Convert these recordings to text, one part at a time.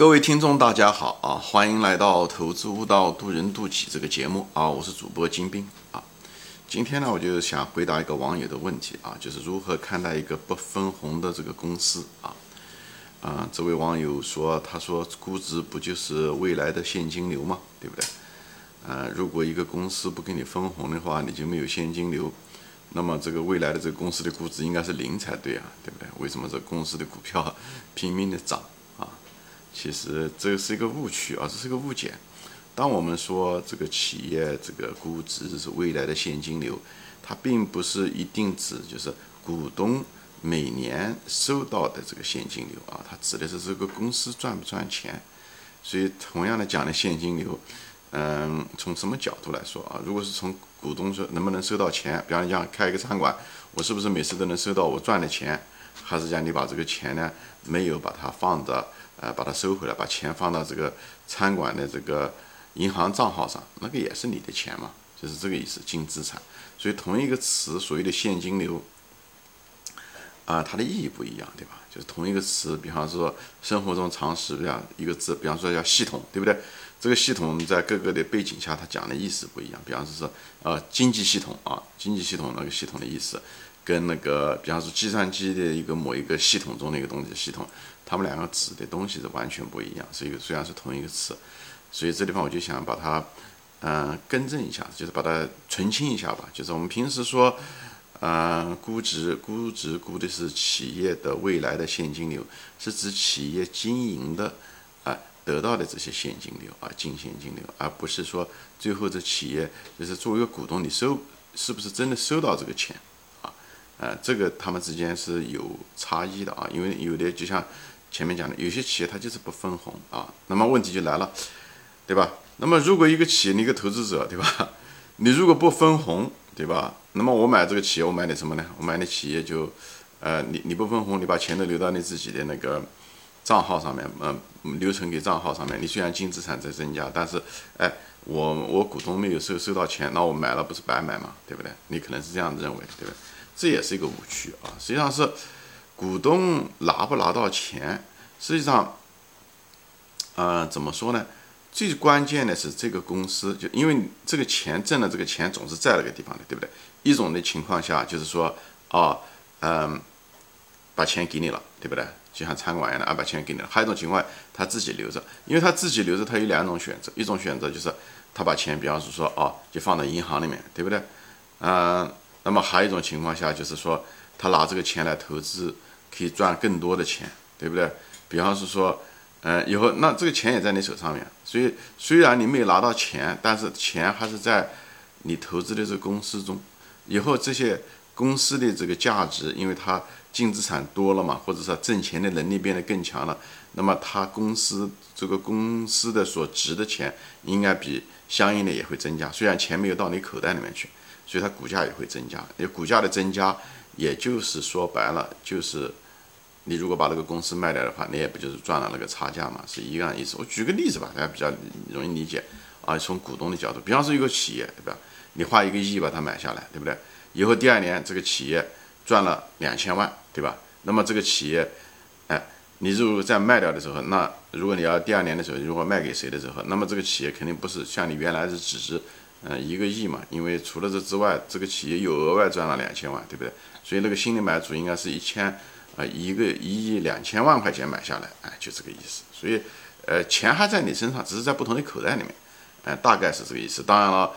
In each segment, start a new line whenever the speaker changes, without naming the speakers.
各位听众，大家好啊！欢迎来到《投资悟道，渡人渡己》这个节目啊！我是主播金兵啊。今天呢，我就想回答一个网友的问题啊，就是如何看待一个不分红的这个公司啊？啊，这位网友说，他说估值不就是未来的现金流吗？对不对？呃，如果一个公司不给你分红的话，你就没有现金流，那么这个未来的这个公司的估值应该是零才对啊，对不对？为什么这公司的股票 拼命的涨？其实这是一个误区啊，这是个误解。当我们说这个企业这个估值是未来的现金流，它并不是一定指就是股东每年收到的这个现金流啊，它指的是这个公司赚不赚钱。所以，同样的讲的现金流，嗯，从什么角度来说啊？如果是从股东说能不能收到钱，比方讲开一个餐馆，我是不是每次都能收到我赚的钱？还是讲你把这个钱呢没有把它放着？呃，把它收回来，把钱放到这个餐馆的这个银行账号上，那个也是你的钱嘛，就是这个意思，净资产。所以同一个词，所谓的现金流，啊，它的意义不一样，对吧？就是同一个词，比方说生活中常识这样一个字，比方说叫系统，对不对？这个系统在各个的背景下，它讲的意思不一样。比方说是，呃，经济系统啊，经济系统那个系统的意思。跟那个，比方说计算机的一个某一个系统中的一个东西系统，他们两个指的东西是完全不一样，是一个虽然是同一个词，所以这地方我就想把它，嗯，更正一下，就是把它澄清一下吧。就是我们平时说，嗯，估值估值估的是企业的未来的现金流，是指企业经营的啊得到的这些现金流啊净现金流，而不是说最后这企业就是作为一个股东，你收是不是真的收到这个钱？呃，这个他们之间是有差异的啊，因为有的就像前面讲的，有些企业它就是不分红啊，那么问题就来了，对吧？那么如果一个企业，你一个投资者，对吧？你如果不分红，对吧？那么我买这个企业，我买点什么呢？我买的企业就，呃，你你不分红，你把钱都留到你自己的那个账号上面，嗯，留存给账号上面，你虽然净资产在增加，但是，哎，我我股东没有收收到钱，那我买了不是白买嘛，对不对？你可能是这样认为，对不对？这也是一个误区啊！实际上是股东拿不拿到钱，实际上，嗯，怎么说呢？最关键的是这个公司，就因为这个钱挣的这个钱总是在那个地方的，对不对？一种的情况下就是说，啊，嗯，把钱给你了，对不对？就像餐馆一样的，啊，把钱给你了。还有一种情况，他自己留着，因为他自己留着，他有两种选择，一种选择就是他把钱，比方说说，哦，就放到银行里面，对不对？嗯。那么还有一种情况下，就是说他拿这个钱来投资，可以赚更多的钱，对不对？比方是说，嗯，以后那这个钱也在你手上面，所以虽然你没有拿到钱，但是钱还是在你投资的这个公司中。以后这些公司的这个价值，因为它净资产多了嘛，或者说挣钱的能力变得更强了，那么它公司这个公司的所值的钱，应该比相应的也会增加。虽然钱没有到你口袋里面去。所以它股价也会增加，因为股价的增加，也就是说白了，就是你如果把那个公司卖掉的话，你也不就是赚了那个差价嘛，是一样意思。我举个例子吧，大家比较容易理解啊。从股东的角度，比方说一个企业，对吧？你花一个亿把它买下来，对不对？以后第二年这个企业赚了两千万，对吧？那么这个企业，哎，你如果在卖掉的时候，那如果你要第二年的时候如果卖给谁的时候，那么这个企业肯定不是像你原来是只是。嗯，一个亿嘛，因为除了这之外，这个企业又额外赚了两千万，对不对？所以那个新的买主应该是一千，啊，一个一亿两千万块钱买下来，哎，就这个意思。所以，呃，钱还在你身上，只是在不同的口袋里面，哎，大概是这个意思。当然了，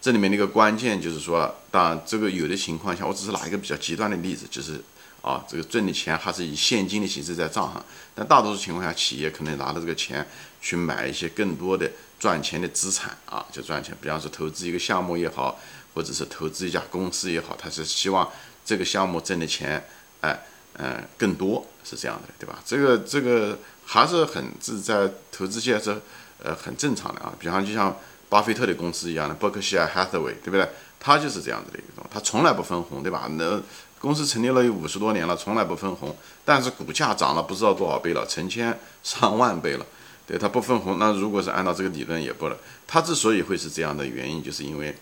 这里面的一个关键就是说，当然这个有的情况下，我只是拿一个比较极端的例子，就是啊，这个挣的钱还是以现金的形式在账上，但大多数情况下，企业可能拿着这个钱去买一些更多的。赚钱的资产啊，就赚钱。比方说投资一个项目也好，或者是投资一家公司也好，他是希望这个项目挣的钱，哎，嗯，更多是这样的，对吧？这个这个还是很是在投资界是呃很正常的啊。比方就像巴菲特的公司一样的，伯克希尔哈撒韦，对不对？他就是这样子的一种，他从来不分红，对吧？那公司成立了有五十多年了，从来不分红，但是股价涨了不知道多少倍了，成千上万倍了。对它不分红，那如果是按照这个理论也不了。它之所以会是这样的原因，就是因为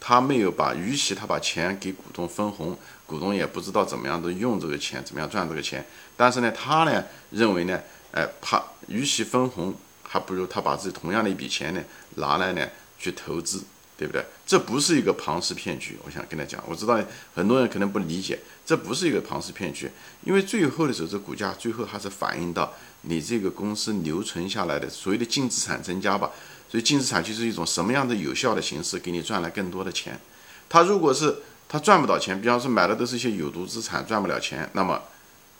它没有把，与其他把钱给股东分红，股东也不知道怎么样的用这个钱，怎么样赚这个钱。但是呢，他呢认为呢，哎，怕与其分红，还不如他把自己同样的一笔钱呢拿来呢去投资，对不对？这不是一个庞氏骗局。我想跟他讲，我知道很多人可能不理解，这不是一个庞氏骗局，因为最后的时候，这股价最后还是反映到你这个公司留存下来的所谓的净资产增加吧。所以净资产就是一种什么样的有效的形式，给你赚来更多的钱。他如果是他赚不到钱，比方说买的都是一些有毒资产，赚不了钱，那么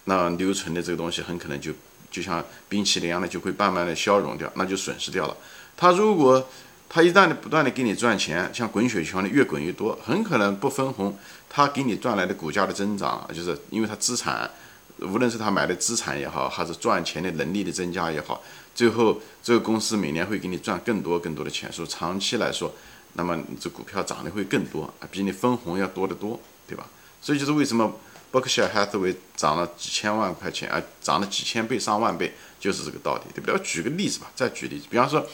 那留存的这个东西很可能就就像冰淇淋一样的，就会慢慢的消融掉，那就损失掉了。他如果他一旦的不断的给你赚钱，像滚雪球的越滚越多，很可能不分红，他给你赚来的股价的增长，就是因为他资产，无论是他买的资产也好，还是赚钱的能力的增加也好，最后这个公司每年会给你赚更多更多的钱，所以长期来说。那么这股票涨得会更多，比你分红要多得多，对吧？所以就是为什么伯克希尔哈撒韦涨了几千万块钱啊，涨了几千倍、上万倍，就是这个道理，对不对？举个例子吧，再举例子，比方说，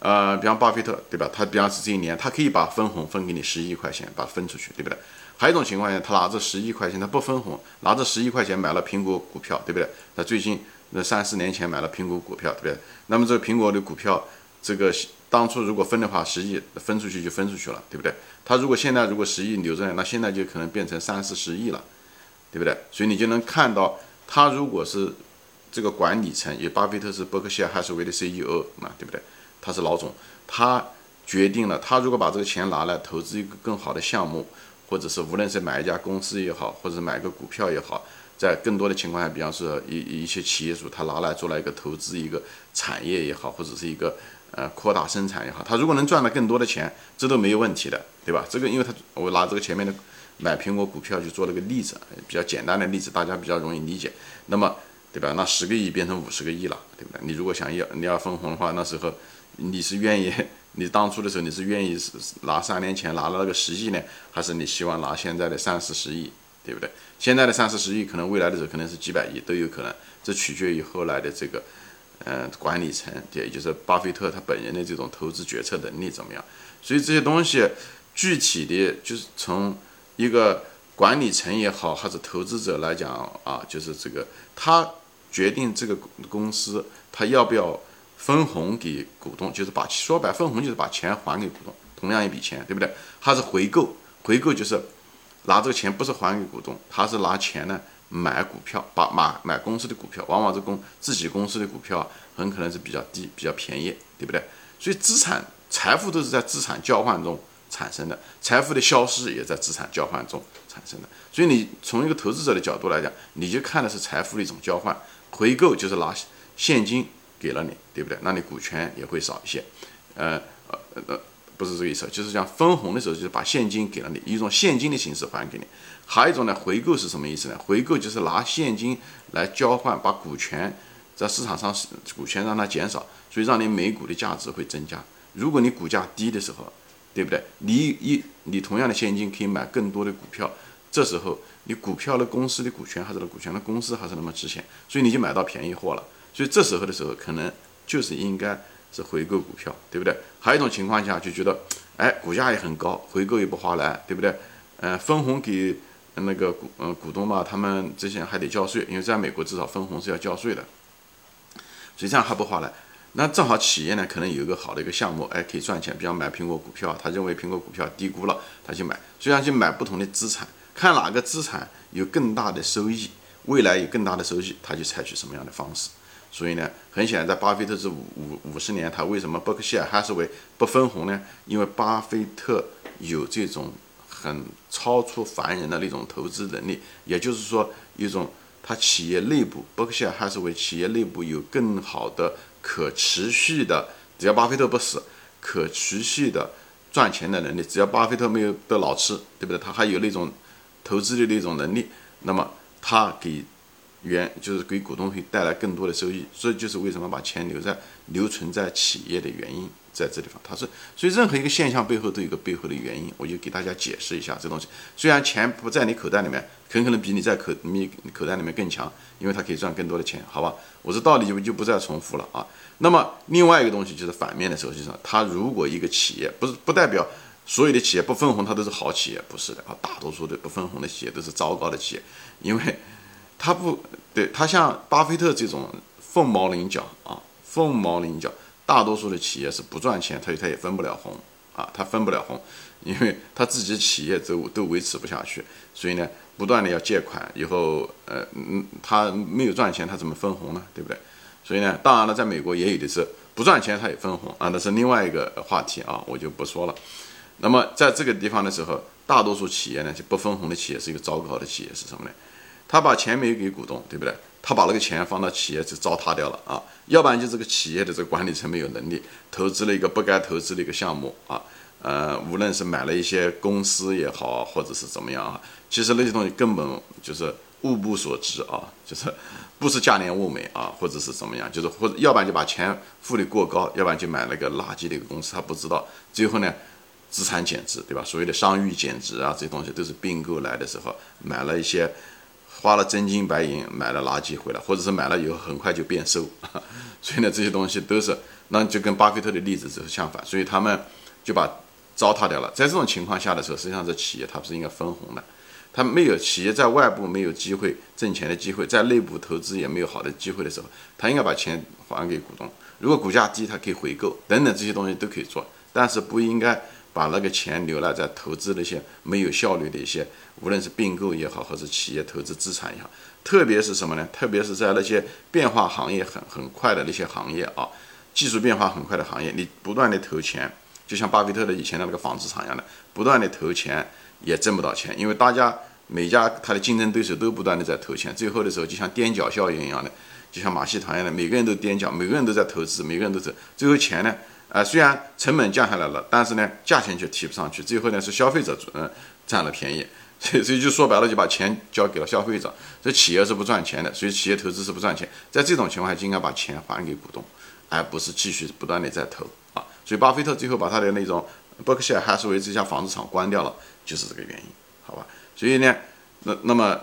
呃，比方巴菲特，对吧？他比方是这一年，他可以把分红分给你十亿块钱，把它分出去，对不对？还有一种情况下，他拿着十亿块钱，他不分红，拿着十亿块钱买了苹果股票，对不对？他最近那三四年前买了苹果股票，对不对？那么这个苹果的股票，这个。当初如果分的话，十亿分出去就分出去了，对不对？他如果现在如果十亿留着，那现在就可能变成三四十亿了，对不对？所以你就能看到，他如果是这个管理层，也巴菲特是伯克希尔哈撒韦的 CEO 嘛，对不对？他是老总，他决定了，他如果把这个钱拿来投资一个更好的项目，或者是无论是买一家公司也好，或者是买个股票也好，在更多的情况下，比方说一一些企业主，他拿来做了一个投资一个产业也好，或者是一个。呃，扩大生产也好，他如果能赚到更多的钱，这都没有问题的，对吧？这个，因为他我拿这个前面的买苹果股票去做了个例子，比较简单的例子，大家比较容易理解。那么，对吧？那十个亿变成五十个亿了，对不对？你如果想要你要分红的话，那时候你是愿意，你当初的时候你是愿意拿三年前拿了那个十亿呢，还是你希望拿现在的三四十亿，对不对？现在的三四十亿可能未来的时候可能是几百亿都有可能，这取决于后来的这个。嗯，管理层，也就是巴菲特他本人的这种投资决策能力怎么样？所以这些东西具体的就是从一个管理层也好，还是投资者来讲啊，就是这个他决定这个公司他要不要分红给股东，就是把说白分红就是把钱还给股东，同样一笔钱，对不对？还是回购，回购就是拿这个钱不是还给股东，他是拿钱呢。买股票，把买买公司的股票，往往这公自己公司的股票很可能是比较低、比较便宜，对不对？所以资产财富都是在资产交换中产生的，财富的消失也在资产交换中产生的。所以你从一个投资者的角度来讲，你就看的是财富的一种交换，回购就是拿现金给了你，对不对？那你股权也会少一些，呃呃呃。不是这个意思，就是讲分红的时候，就是把现金给了你，一种现金的形式还给你。还有一种呢，回购是什么意思呢？回购就是拿现金来交换，把股权在市场上股权让它减少，所以让你每股的价值会增加。如果你股价低的时候，对不对？你一你同样的现金可以买更多的股票，这时候你股票的公司的股权还是那股权的公司还是那么值钱，所以你就买到便宜货了。所以这时候的时候，可能就是应该。是回购股票，对不对？还有一种情况下就觉得，哎，股价也很高，回购也不划来，对不对？嗯，分红给那个股嗯股东嘛，他们这些还得交税，因为在美国至少分红是要交税的，所以这样还不划来。那正好企业呢，可能有一个好的一个项目，哎，可以赚钱，比方买苹果股票，他认为苹果股票低估了，他去买，虽然去买不同的资产，看哪个资产有更大的收益，未来有更大的收益，他就采取什么样的方式。所以呢，很显然，在巴菲特这五五五十年，他为什么伯克希尔哈撒韦不分红呢？因为巴菲特有这种很超出凡人的那种投资能力，也就是说，一种他企业内部，伯克希尔哈撒韦企业内部有更好的可持续的，只要巴菲特不死，可持续的赚钱的能力。只要巴菲特没有得老吃，对不对？他还有那种投资的那种能力，那么他给。原就是给股东会带来更多的收益，这就是为什么把钱留在留存在企业的原因，在这地方，它是所以任何一个现象背后都有一个背后的原因，我就给大家解释一下这东西。虽然钱不在你口袋里面，很可能比你在口你口袋里面更强，因为它可以赚更多的钱，好吧？我这道理就就不再重复了啊。那么另外一个东西就是反面的时候，就是它如果一个企业不是不代表所有的企业不分红它都是好企业，不是的啊，大多数的不分红的企业都是糟糕的企业，因为。他不对，他像巴菲特这种凤毛麟角啊，凤毛麟角。大多数的企业是不赚钱，他他也分不了红啊，他分不了红，因为他自己企业都都维持不下去，所以呢，不断的要借款，以后呃嗯，他没有赚钱，他怎么分红呢？对不对？所以呢，当然了，在美国也有的是不赚钱他也分红啊，那是另外一个话题啊，我就不说了。那么在这个地方的时候，大多数企业呢就不分红的企业是一个糟糕的企业，是什么呢？他把钱没有给股东，对不对？他把那个钱放到企业就糟蹋掉了啊，要不然就这个企业的这个管理层没有能力，投资了一个不该投资的一个项目啊，呃，无论是买了一些公司也好，或者是怎么样啊，其实那些东西根本就是物不所值啊，就是不是价廉物美啊，或者是怎么样，就是或者要不然就把钱付的过高，要不然就买了个垃圾的一个公司，他不知道，最后呢，资产减值，对吧？所谓的商誉减值啊，这些东西都是并购来的时候买了一些。花了真金白银买了垃圾回来，或者是买了以后很快就变瘦，所以呢，这些东西都是那就跟巴菲特的例子是相反，所以他们就把糟蹋掉了。在这种情况下的时候，实际上这企业它不是应该分红的，它没有企业在外部没有机会挣钱的机会，在内部投资也没有好的机会的时候，它应该把钱还给股东。如果股价低，它可以回购等等这些东西都可以做，但是不应该。把那个钱留了在投资那些没有效率的一些，无论是并购也好，或者企业投资资产也好，特别是什么呢？特别是在那些变化行业很很快的那些行业啊，技术变化很快的行业，你不断的投钱，就像巴菲特的以前的那个纺织厂一样的，不断的投钱也挣不到钱，因为大家每家他的竞争对手都不断的在投钱，最后的时候就像踮脚效应一样的，就像马戏团一样的，每个人都踮脚，每个人都在投资，每个人都走，最后钱呢？啊，虽然成本降下来了，但是呢，价钱却提不上去。最后呢，是消费者嗯占了便宜，所以所以就说白了，就把钱交给了消费者。这企业是不赚钱的，所以企业投资是不赚钱。在这种情况下，就应该把钱还给股东，而不是继续不断的在投啊。所以巴菲特最后把他的那种伯克希尔哈斯韦这家纺织厂关掉了，就是这个原因，好吧？所以呢，那那么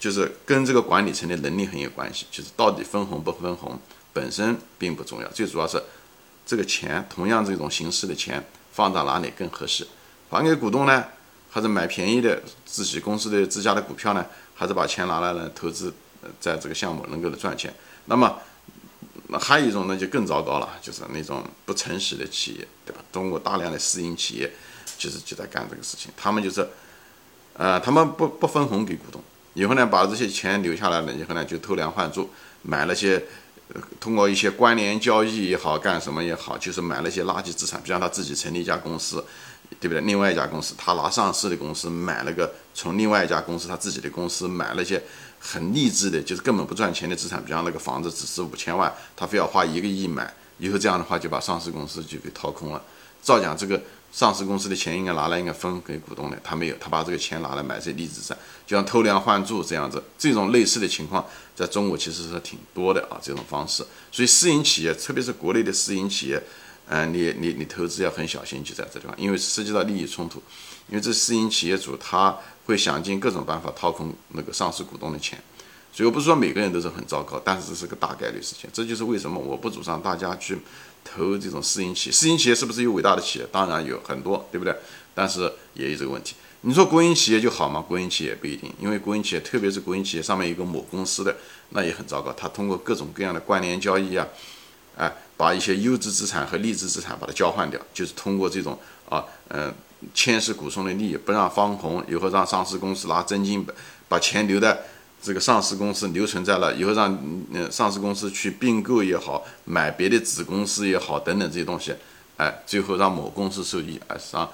就是跟这个管理层的能力很有关系，就是到底分红不分红本身并不重要，最主要是。这个钱，同样这种形式的钱放到哪里更合适？还给股东呢，还是买便宜的自己公司的自家的股票呢？还是把钱拿来呢投资，在这个项目能够的赚钱？那么，还有一种呢，就更糟糕了，就是那种不诚实的企业，对吧？中国大量的私营企业，其实就在干这个事情。他们就是，呃，他们不不分红给股东，以后呢，把这些钱留下来了，以后呢，就偷梁换柱，买了些。通过一些关联交易也好，干什么也好，就是买了一些垃圾资产，比方他自己成立一家公司，对不对？另外一家公司他拿上市的公司买了个，从另外一家公司他自己的公司买了一些很励志的，就是根本不赚钱的资产，比方那个房子只值五千万，他非要花一个亿买，以后这样的话就把上市公司就给掏空了。照讲这个。上市公司的钱应该拿来应该分给股东的，他没有，他把这个钱拿来买这励志债，就像偷梁换柱这样子。这种类似的情况在中国其实是挺多的啊，这种方式。所以私营企业，特别是国内的私营企业，嗯，你你你投资要很小心，就在这地方，因为涉及到利益冲突。因为这私营企业主他会想尽各种办法掏空那个上市股东的钱。所以我不是说每个人都是很糟糕，但是这是个大概率事情。这就是为什么我不主张大家去。投这种私营企业，私营企业是不是有伟大的企业？当然有很多，对不对？但是也有这个问题。你说国营企业就好吗？国营企业不一定，因为国营企业，特别是国营企业上面有个母公司的，那也很糟糕。他通过各种各样的关联交易啊，哎，把一些优质资产和劣质资产把它交换掉，就是通过这种啊，嗯，牵涉股东的利益，不让方红，以后让上市公司拿真金把钱留在。这个上市公司留存在了以后，让嗯上市公司去并购也好，买别的子公司也好，等等这些东西，哎，最后让某公司受益，哎，让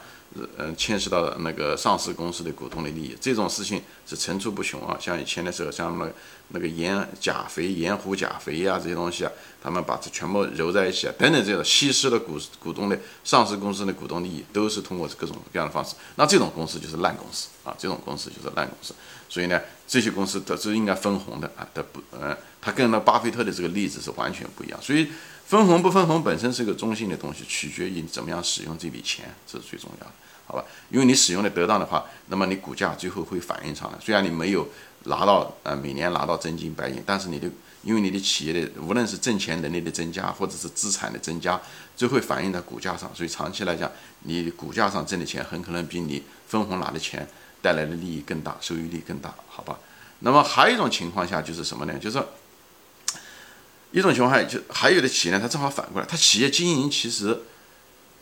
嗯牵涉到那个上市公司的股东的利益，这种事情是层出不穷啊。像以前的时候，像那那个盐钾肥、盐湖钾肥呀这些东西啊，他们把这全部揉在一起啊，等等这种稀释了股股东的上市公司的股东利益，都是通过各种各样的方式。那这种公司就是烂公司啊，这种公司就是烂公司。所以呢，这些公司都是应该分红的啊，它不，嗯，它跟那巴菲特的这个例子是完全不一样。所以分红不分红本身是个中性的东西，取决于你怎么样使用这笔钱，这是最重要的，好吧？因为你使用的得当的话，那么你股价最后会反映上来。虽然你没有拿到呃每年拿到真金白银，但是你的因为你的企业的无论是挣钱能力的增加，或者是资产的增加，最后反映在股价上。所以长期来讲，你股价上挣的钱很可能比你分红拿的钱。带来的利益更大，收益率更大，好吧？那么还有一种情况下就是什么呢？就是一种情况下就还有的企业呢，它正好反过来，它企业经营其实，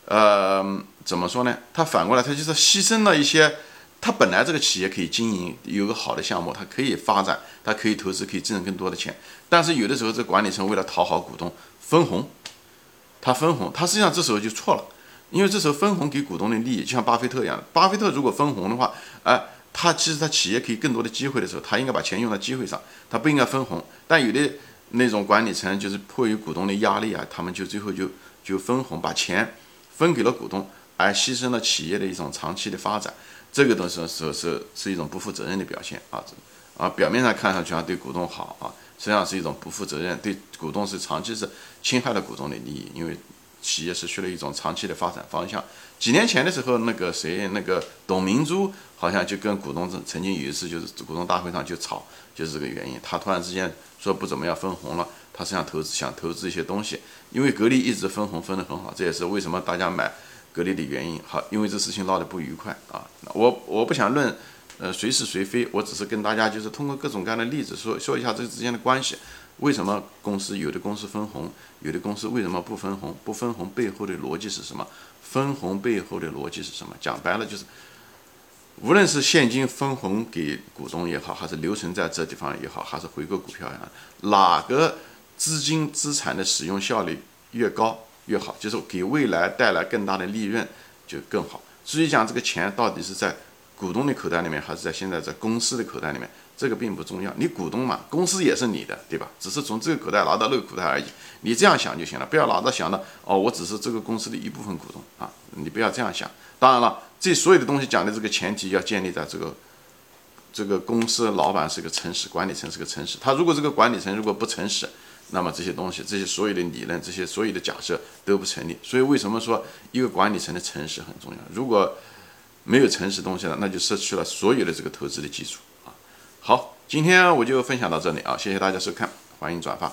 呃，怎么说呢？它反过来，它就是牺牲了一些，它本来这个企业可以经营，有个好的项目，它可以发展，它可以投资，可以挣更多的钱。但是有的时候，这管理层为了讨好股东，分红，他分红，他实际上这时候就错了，因为这时候分红给股东的利益，就像巴菲特一样，巴菲特如果分红的话，哎，他其实他企业可以更多的机会的时候，他应该把钱用到机会上，他不应该分红。但有的。那种管理层就是迫于股东的压力啊，他们就最后就就分红，把钱分给了股东，而牺牲了企业的一种长期的发展。这个东西是是是一种不负责任的表现啊！啊，表面上看上去啊对股东好啊，实际上是一种不负责任，对股东是长期是侵害了股东的利益，因为企业失去了一种长期的发展方向。几年前的时候，那个谁，那个董明珠好像就跟股东曾曾经有一次就是股东大会上就吵，就是这个原因，他突然之间。说不怎么样分红了，他是想投资，想投资一些东西，因为格力一直分红分得很好，这也是为什么大家买格力的原因。好，因为这事情闹得不愉快啊，我我不想论，呃，谁是谁非，我只是跟大家就是通过各种各样的例子说说一下这之间的关系，为什么公司有的公司分红，有的公司为什么不分红？不分红背后的逻辑是什么？分红背后的逻辑是什么？讲白了就是。无论是现金分红给股东也好，还是留存在这地方也好，还是回购股票也好，哪个资金资产的使用效率越高越好，就是给未来带来更大的利润就更好。至于讲这个钱到底是在股东的口袋里面，还是在现在在公司的口袋里面，这个并不重要。你股东嘛，公司也是你的，对吧？只是从这个口袋拿到那个口袋而已。你这样想就行了，不要老是想到哦，我只是这个公司的一部分股东啊，你不要这样想。当然了。这所有的东西讲的这个前提要建立在这个这个公司老板是个诚实，管理层是个诚实。他如果这个管理层如果不诚实，那么这些东西，这些所有的理论，这些所有的假设都不成立。所以为什么说一个管理层的诚实很重要？如果没有诚实东西了，那就失去了所有的这个投资的基础啊。好，今天我就分享到这里啊，谢谢大家收看，欢迎转发。